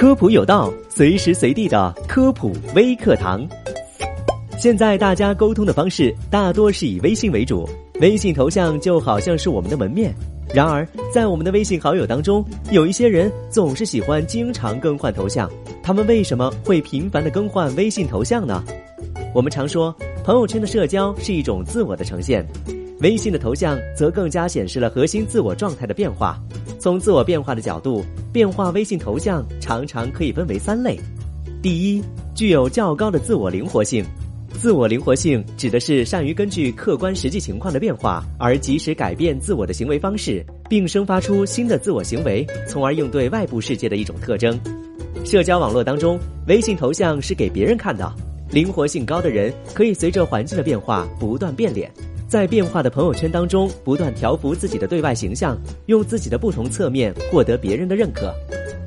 科普有道，随时随地的科普微课堂。现在大家沟通的方式大多是以微信为主，微信头像就好像是我们的门面。然而，在我们的微信好友当中，有一些人总是喜欢经常更换头像，他们为什么会频繁的更换微信头像呢？我们常说，朋友圈的社交是一种自我的呈现。微信的头像则更加显示了核心自我状态的变化。从自我变化的角度，变化微信头像常常可以分为三类：第一，具有较高的自我灵活性。自我灵活性指的是善于根据客观实际情况的变化而及时改变自我的行为方式，并生发出新的自我行为，从而应对外部世界的一种特征。社交网络当中，微信头像是给别人看的。灵活性高的人可以随着环境的变化不断变脸。在变化的朋友圈当中，不断调服自己的对外形象，用自己的不同侧面获得别人的认可。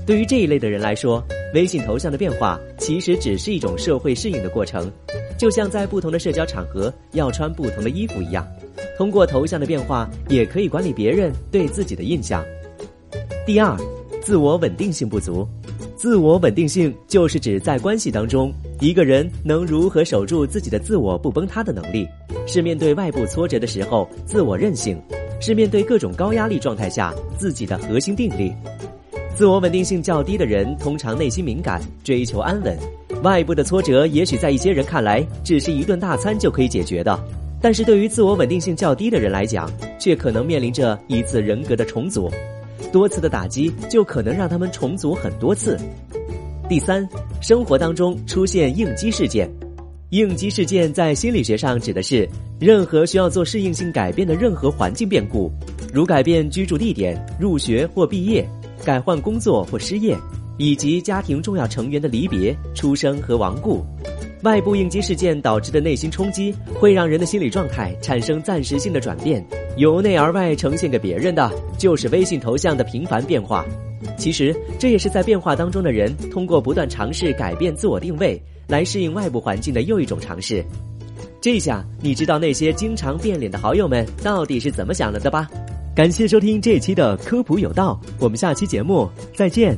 对于这一类的人来说，微信头像的变化其实只是一种社会适应的过程，就像在不同的社交场合要穿不同的衣服一样。通过头像的变化，也可以管理别人对自己的印象。第二，自我稳定性不足。自我稳定性就是指在关系当中，一个人能如何守住自己的自我不崩塌的能力，是面对外部挫折的时候自我韧性，是面对各种高压力状态下自己的核心定力。自我稳定性较低的人通常内心敏感，追求安稳，外部的挫折也许在一些人看来只是一顿大餐就可以解决的，但是对于自我稳定性较低的人来讲，却可能面临着一次人格的重组。多次的打击就可能让他们重组很多次。第三，生活当中出现应激事件。应激事件在心理学上指的是任何需要做适应性改变的任何环境变故，如改变居住地点、入学或毕业、改换工作或失业，以及家庭重要成员的离别、出生和亡故。外部应激事件导致的内心冲击，会让人的心理状态产生暂时性的转变。由内而外呈现给别人的，就是微信头像的频繁变化。其实，这也是在变化当中的人通过不断尝试改变自我定位，来适应外部环境的又一种尝试。这下你知道那些经常变脸的好友们到底是怎么想了的吧？感谢收听这一期的科普有道，我们下期节目再见。